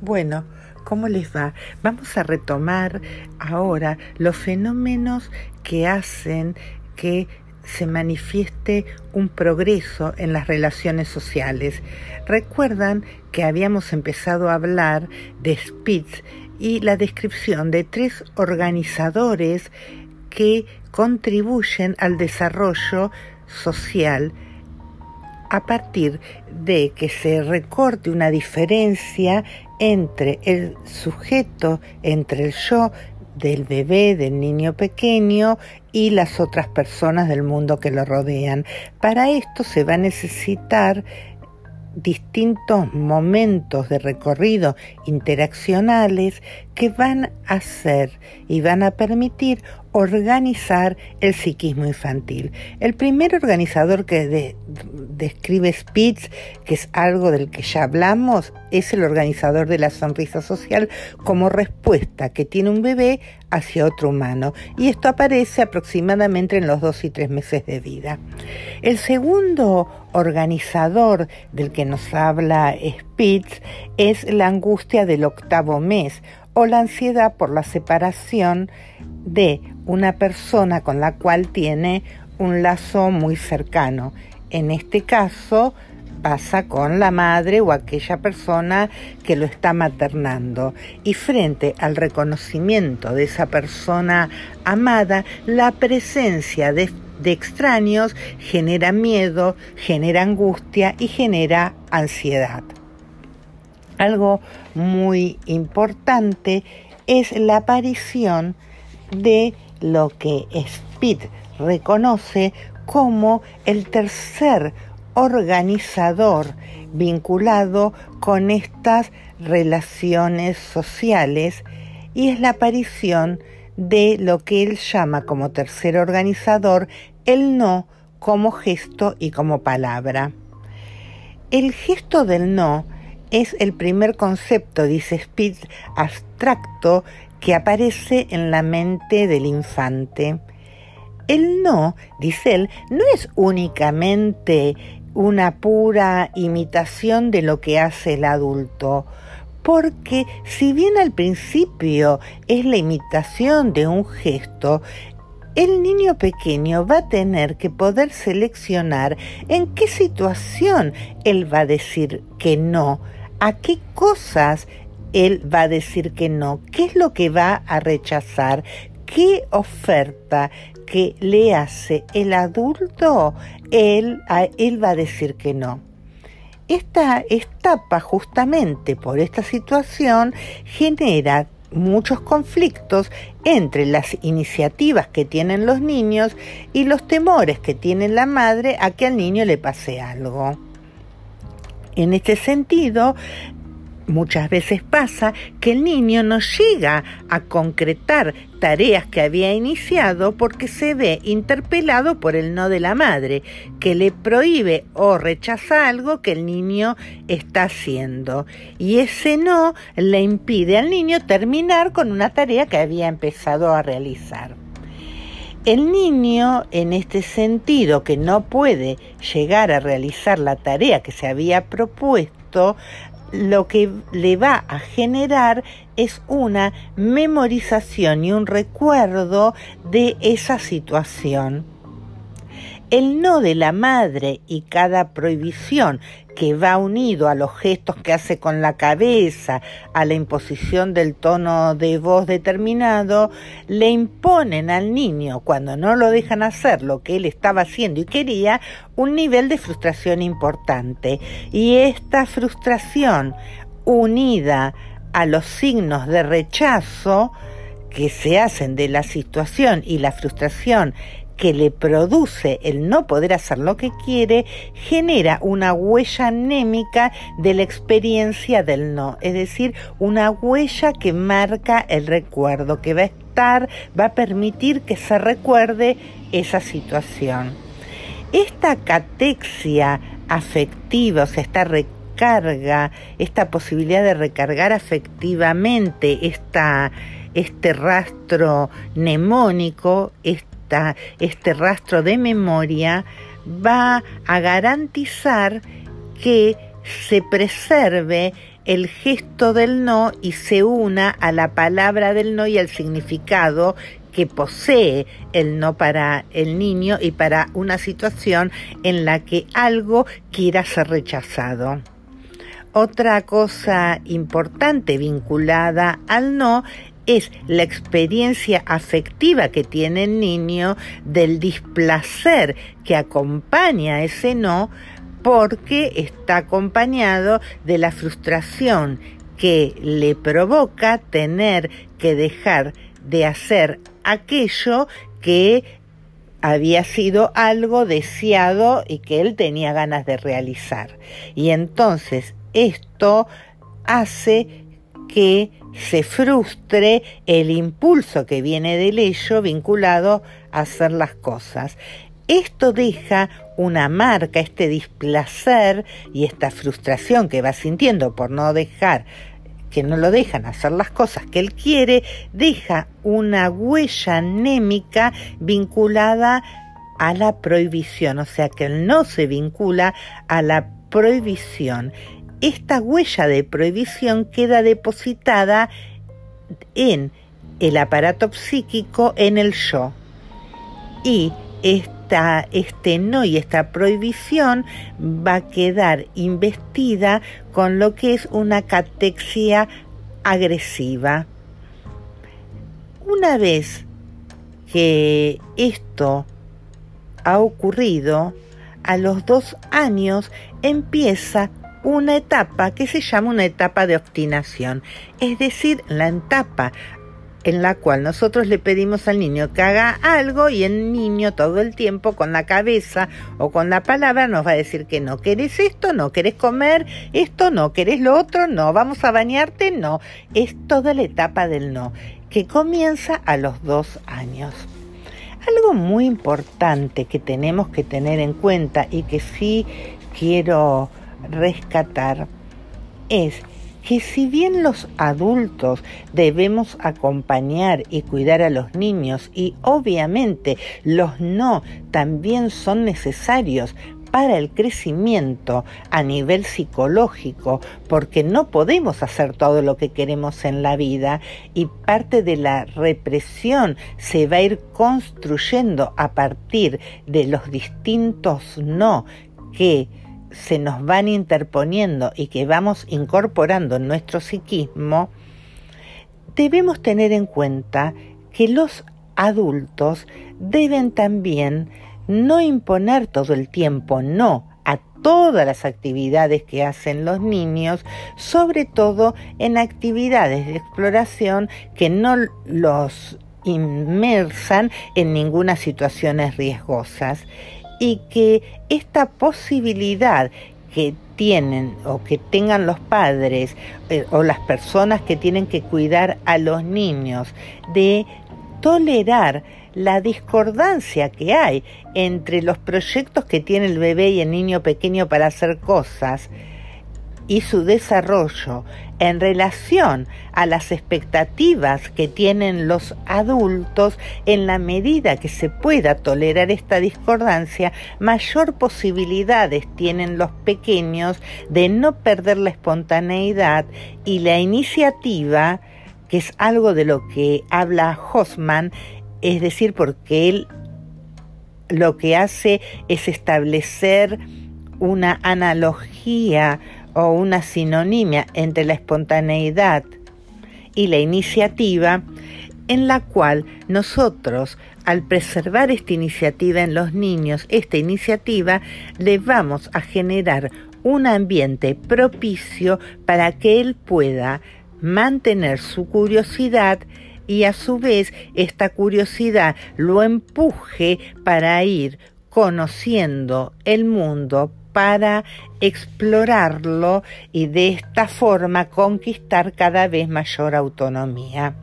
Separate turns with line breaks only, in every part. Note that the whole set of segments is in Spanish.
Bueno, ¿cómo les va? Vamos a retomar ahora los fenómenos que hacen que se manifieste un progreso en las relaciones sociales. Recuerdan que habíamos empezado a hablar de Spitz y la descripción de tres organizadores que contribuyen al desarrollo social a partir de que se recorte una diferencia entre el sujeto, entre el yo del bebé, del niño pequeño y las otras personas del mundo que lo rodean. Para esto se va a necesitar distintos momentos de recorrido interaccionales que van a hacer y van a permitir organizar el psiquismo infantil. El primer organizador que describe Spitz, que es algo del que ya hablamos, es el organizador de la sonrisa social como respuesta que tiene un bebé hacia otro humano. Y esto aparece aproximadamente en los dos y tres meses de vida. El segundo organizador del que nos habla Spitz es la angustia del octavo mes o la ansiedad por la separación de una persona con la cual tiene un lazo muy cercano. En este caso pasa con la madre o aquella persona que lo está maternando. Y frente al reconocimiento de esa persona amada, la presencia de, de extraños genera miedo, genera angustia y genera ansiedad. Algo muy importante es la aparición de lo que Speed reconoce como el tercer organizador vinculado con estas relaciones sociales y es la aparición de lo que él llama como tercer organizador el no como gesto y como palabra. El gesto del no es el primer concepto, dice Spitz, abstracto que aparece en la mente del infante. El no, dice él, no es únicamente una pura imitación de lo que hace el adulto, porque si bien al principio es la imitación de un gesto, el niño pequeño va a tener que poder seleccionar en qué situación él va a decir que no, a qué cosas él va a decir que no, qué es lo que va a rechazar, qué oferta que le hace el adulto, él, él va a decir que no. Esta etapa, justamente por esta situación, genera muchos conflictos entre las iniciativas que tienen los niños y los temores que tiene la madre a que al niño le pase algo. En este sentido, muchas veces pasa que el niño no llega a concretar tareas que había iniciado porque se ve interpelado por el no de la madre, que le prohíbe o rechaza algo que el niño está haciendo. Y ese no le impide al niño terminar con una tarea que había empezado a realizar. El niño, en este sentido, que no puede llegar a realizar la tarea que se había propuesto, lo que le va a generar es una memorización y un recuerdo de esa situación. El no de la madre y cada prohibición que va unido a los gestos que hace con la cabeza, a la imposición del tono de voz determinado, le imponen al niño, cuando no lo dejan hacer lo que él estaba haciendo y quería, un nivel de frustración importante. Y esta frustración unida a los signos de rechazo que se hacen de la situación y la frustración que le produce el no poder hacer lo que quiere genera una huella anémica de la experiencia del no, es decir, una huella que marca el recuerdo, que va a estar, va a permitir que se recuerde esa situación. Esta catexia afectiva, o sea, esta recarga, esta posibilidad de recargar afectivamente esta, este rastro mnemónico, este rastro de memoria va a garantizar que se preserve el gesto del no y se una a la palabra del no y al significado que posee el no para el niño y para una situación en la que algo quiera ser rechazado. Otra cosa importante vinculada al no es la experiencia afectiva que tiene el niño del displacer que acompaña ese no porque está acompañado de la frustración que le provoca tener que dejar de hacer aquello que había sido algo deseado y que él tenía ganas de realizar. Y entonces esto hace que se frustre el impulso que viene del ello vinculado a hacer las cosas. Esto deja una marca, este displacer y esta frustración que va sintiendo por no dejar que no lo dejan hacer las cosas que él quiere, deja una huella anémica vinculada a la prohibición, o sea que él no se vincula a la prohibición esta huella de prohibición queda depositada en el aparato psíquico, en el yo. Y esta, este no y esta prohibición va a quedar investida con lo que es una catexia agresiva. Una vez que esto ha ocurrido, a los dos años empieza una etapa que se llama una etapa de obstinación, es decir, la etapa en la cual nosotros le pedimos al niño que haga algo y el niño todo el tiempo con la cabeza o con la palabra nos va a decir que no querés esto, no querés comer esto, no querés lo otro, no, vamos a bañarte, no. Es toda la etapa del no, que comienza a los dos años. Algo muy importante que tenemos que tener en cuenta y que sí quiero rescatar es que si bien los adultos debemos acompañar y cuidar a los niños y obviamente los no también son necesarios para el crecimiento a nivel psicológico, porque no podemos hacer todo lo que queremos en la vida y parte de la represión se va a ir construyendo a partir de los distintos no que se nos van interponiendo y que vamos incorporando en nuestro psiquismo, debemos tener en cuenta que los adultos deben también no imponer todo el tiempo no a todas las actividades que hacen los niños, sobre todo en actividades de exploración que no los inmersan en ninguna situación riesgosas y que esta posibilidad que tienen o que tengan los padres eh, o las personas que tienen que cuidar a los niños de tolerar la discordancia que hay entre los proyectos que tiene el bebé y el niño pequeño para hacer cosas y su desarrollo en relación a las expectativas que tienen los adultos, en la medida que se pueda tolerar esta discordancia, mayor posibilidades tienen los pequeños de no perder la espontaneidad y la iniciativa, que es algo de lo que habla Hoffman, es decir, porque él lo que hace es establecer una analogía o una sinonimia entre la espontaneidad y la iniciativa, en la cual nosotros, al preservar esta iniciativa en los niños, esta iniciativa, le vamos a generar un ambiente propicio para que él pueda mantener su curiosidad y a su vez esta curiosidad lo empuje para ir conociendo el mundo para explorarlo y de esta forma conquistar cada vez mayor autonomía.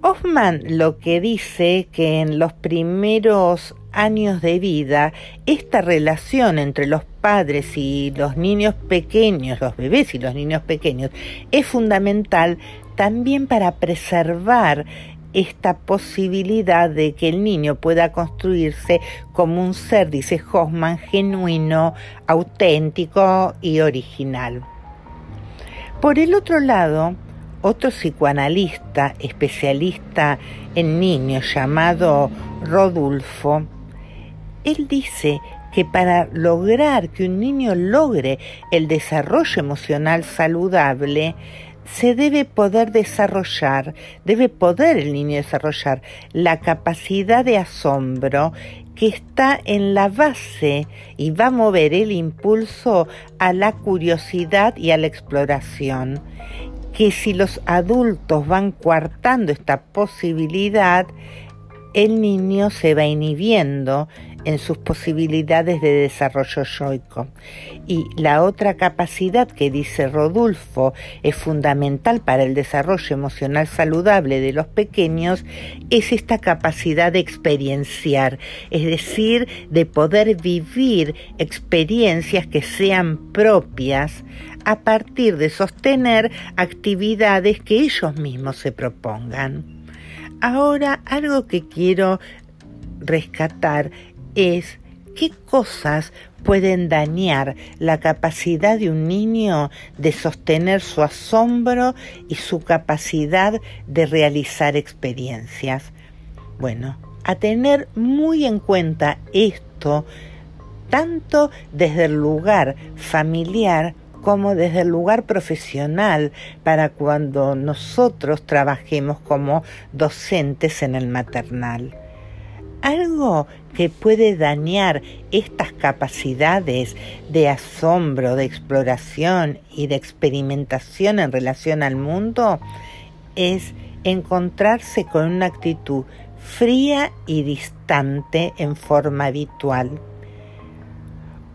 Hoffman lo que dice que en los primeros años de vida, esta relación entre los padres y los niños pequeños, los bebés y los niños pequeños, es fundamental también para preservar esta posibilidad de que el niño pueda construirse como un ser, dice Hoffman, genuino, auténtico y original. Por el otro lado, otro psicoanalista especialista en niños llamado Rodulfo, él dice que para lograr que un niño logre el desarrollo emocional saludable, se debe poder desarrollar, debe poder el niño desarrollar la capacidad de asombro que está en la base y va a mover el impulso a la curiosidad y a la exploración. Que si los adultos van coartando esta posibilidad, el niño se va inhibiendo en sus posibilidades de desarrollo yoico. Y la otra capacidad que dice Rodulfo es fundamental para el desarrollo emocional saludable de los pequeños es esta capacidad de experienciar, es decir, de poder vivir experiencias que sean propias a partir de sostener actividades que ellos mismos se propongan. Ahora, algo que quiero rescatar es qué cosas pueden dañar la capacidad de un niño de sostener su asombro y su capacidad de realizar experiencias. Bueno, a tener muy en cuenta esto, tanto desde el lugar familiar como desde el lugar profesional para cuando nosotros trabajemos como docentes en el maternal. Algo que puede dañar estas capacidades de asombro, de exploración y de experimentación en relación al mundo es encontrarse con una actitud fría y distante en forma habitual.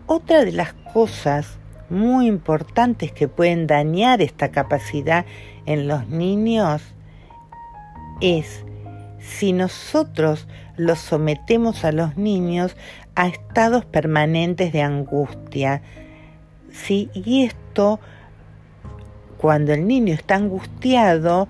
Otra de las cosas muy importantes que pueden dañar esta capacidad en los niños es si nosotros los sometemos a los niños a estados permanentes de angustia. ¿sí? Y esto, cuando el niño está angustiado,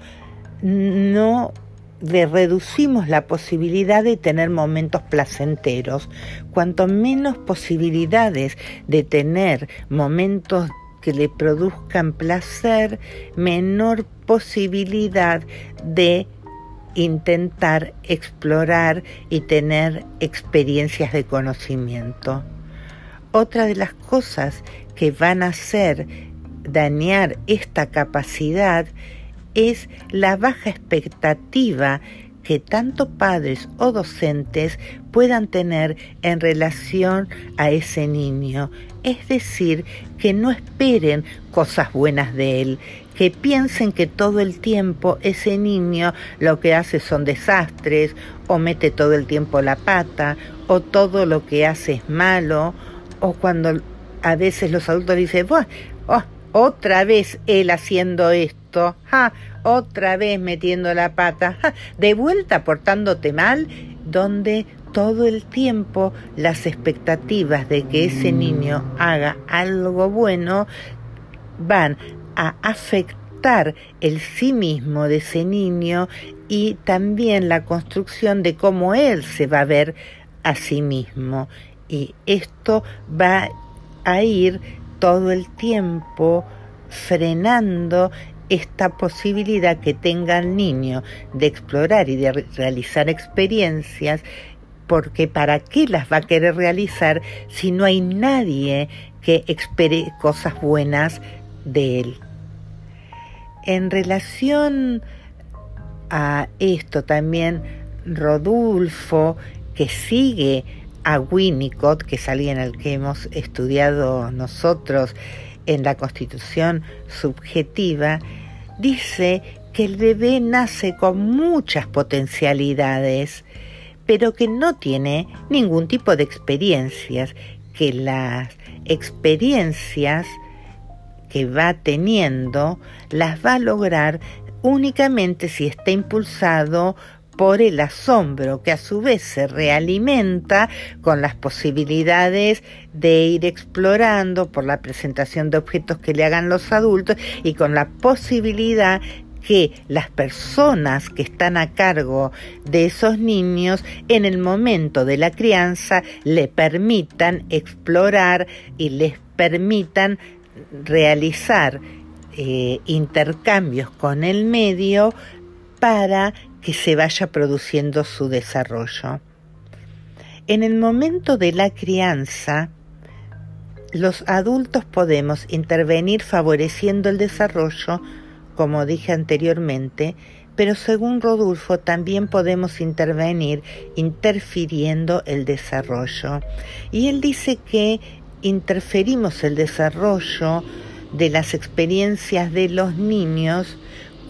no le reducimos la posibilidad de tener momentos placenteros. Cuanto menos posibilidades de tener momentos que le produzcan placer, menor posibilidad de intentar explorar y tener experiencias de conocimiento. Otra de las cosas que van a hacer dañar esta capacidad es la baja expectativa que tanto padres o docentes puedan tener en relación a ese niño. Es decir, que no esperen cosas buenas de él, que piensen que todo el tiempo ese niño lo que hace son desastres, o mete todo el tiempo la pata, o todo lo que hace es malo, o cuando a veces los adultos dicen, oh, otra vez él haciendo esto, otra vez metiendo la pata, de vuelta portándote mal, donde todo el tiempo las expectativas de que ese niño haga algo bueno van a afectar el sí mismo de ese niño y también la construcción de cómo él se va a ver a sí mismo. Y esto va a ir todo el tiempo frenando esta posibilidad que tenga el niño de explorar y de realizar experiencias, porque ¿para qué las va a querer realizar si no hay nadie que espere cosas buenas de él? En relación a esto también, Rodulfo, que sigue a Winnicott, que es alguien al que hemos estudiado nosotros en la constitución subjetiva, dice que el bebé nace con muchas potencialidades, pero que no tiene ningún tipo de experiencias, que las experiencias que va teniendo las va a lograr únicamente si está impulsado por el asombro que a su vez se realimenta con las posibilidades de ir explorando por la presentación de objetos que le hagan los adultos y con la posibilidad que las personas que están a cargo de esos niños en el momento de la crianza le permitan explorar y les permitan realizar eh, intercambios con el medio para que se vaya produciendo su desarrollo. En el momento de la crianza, los adultos podemos intervenir favoreciendo el desarrollo, como dije anteriormente, pero según Rodulfo también podemos intervenir interfiriendo el desarrollo. Y él dice que interferimos el desarrollo de las experiencias de los niños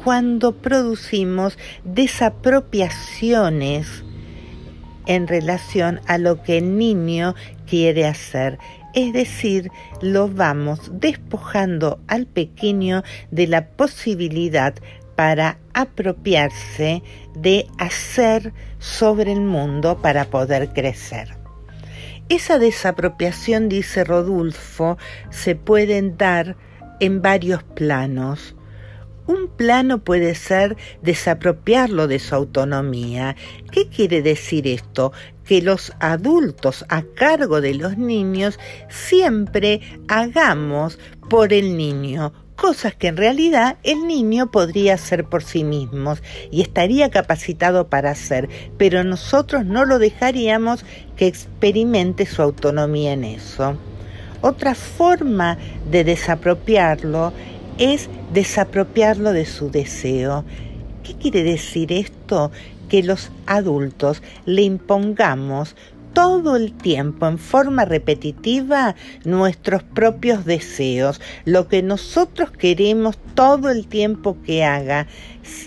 cuando producimos desapropiaciones en relación a lo que el niño quiere hacer. Es decir, lo vamos despojando al pequeño de la posibilidad para apropiarse de hacer sobre el mundo para poder crecer. Esa desapropiación, dice Rodulfo, se pueden dar en varios planos. Un plano puede ser desapropiarlo de su autonomía. ¿Qué quiere decir esto? Que los adultos a cargo de los niños siempre hagamos por el niño cosas que en realidad el niño podría hacer por sí mismo y estaría capacitado para hacer, pero nosotros no lo dejaríamos que experimente su autonomía en eso. Otra forma de desapropiarlo es desapropiarlo de su deseo. ¿Qué quiere decir esto? Que los adultos le impongamos todo el tiempo en forma repetitiva nuestros propios deseos, lo que nosotros queremos todo el tiempo que haga,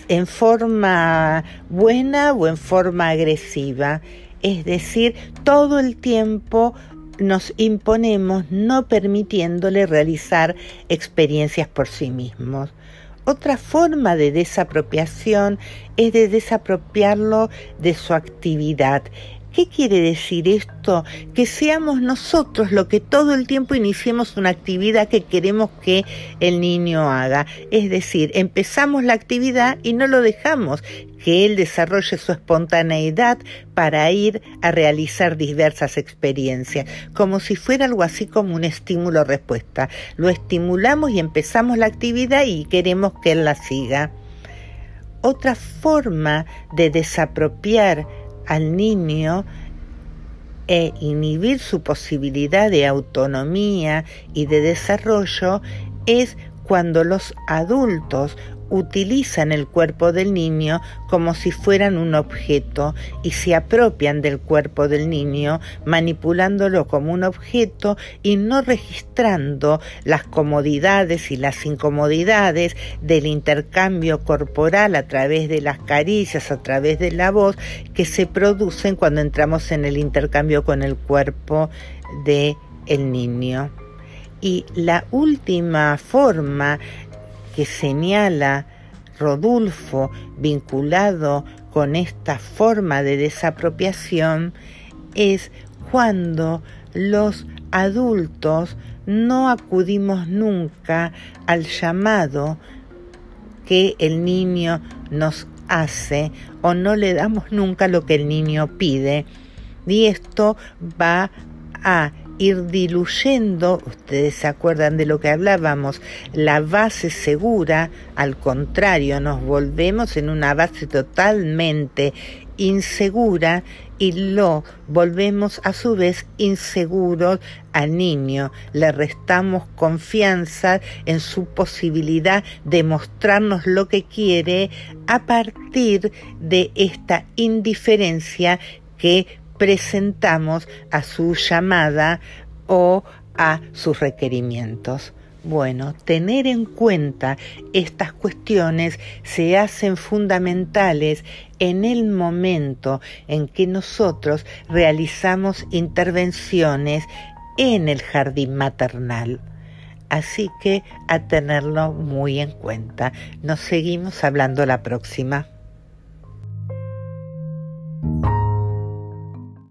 en forma buena o en forma agresiva. Es decir, todo el tiempo nos imponemos no permitiéndole realizar experiencias por sí mismos. Otra forma de desapropiación es de desapropiarlo de su actividad, ¿Qué quiere decir esto? Que seamos nosotros lo que todo el tiempo iniciemos una actividad que queremos que el niño haga. Es decir, empezamos la actividad y no lo dejamos que él desarrolle su espontaneidad para ir a realizar diversas experiencias, como si fuera algo así como un estímulo-respuesta. Lo estimulamos y empezamos la actividad y queremos que él la siga. Otra forma de desapropiar al niño e inhibir su posibilidad de autonomía y de desarrollo es cuando los adultos utilizan el cuerpo del niño como si fueran un objeto y se apropian del cuerpo del niño manipulándolo como un objeto y no registrando las comodidades y las incomodidades del intercambio corporal a través de las caricias, a través de la voz que se producen cuando entramos en el intercambio con el cuerpo de el niño. Y la última forma que señala Rodulfo vinculado con esta forma de desapropiación es cuando los adultos no acudimos nunca al llamado que el niño nos hace o no le damos nunca lo que el niño pide. Y esto va a ir diluyendo, ustedes se acuerdan de lo que hablábamos, la base segura, al contrario, nos volvemos en una base totalmente insegura y lo volvemos a su vez inseguro al niño, le restamos confianza en su posibilidad de mostrarnos lo que quiere a partir de esta indiferencia que presentamos a su llamada o a sus requerimientos. Bueno, tener en cuenta estas cuestiones se hacen fundamentales en el momento en que nosotros realizamos intervenciones en el jardín maternal. Así que a tenerlo muy en cuenta. Nos seguimos hablando la próxima.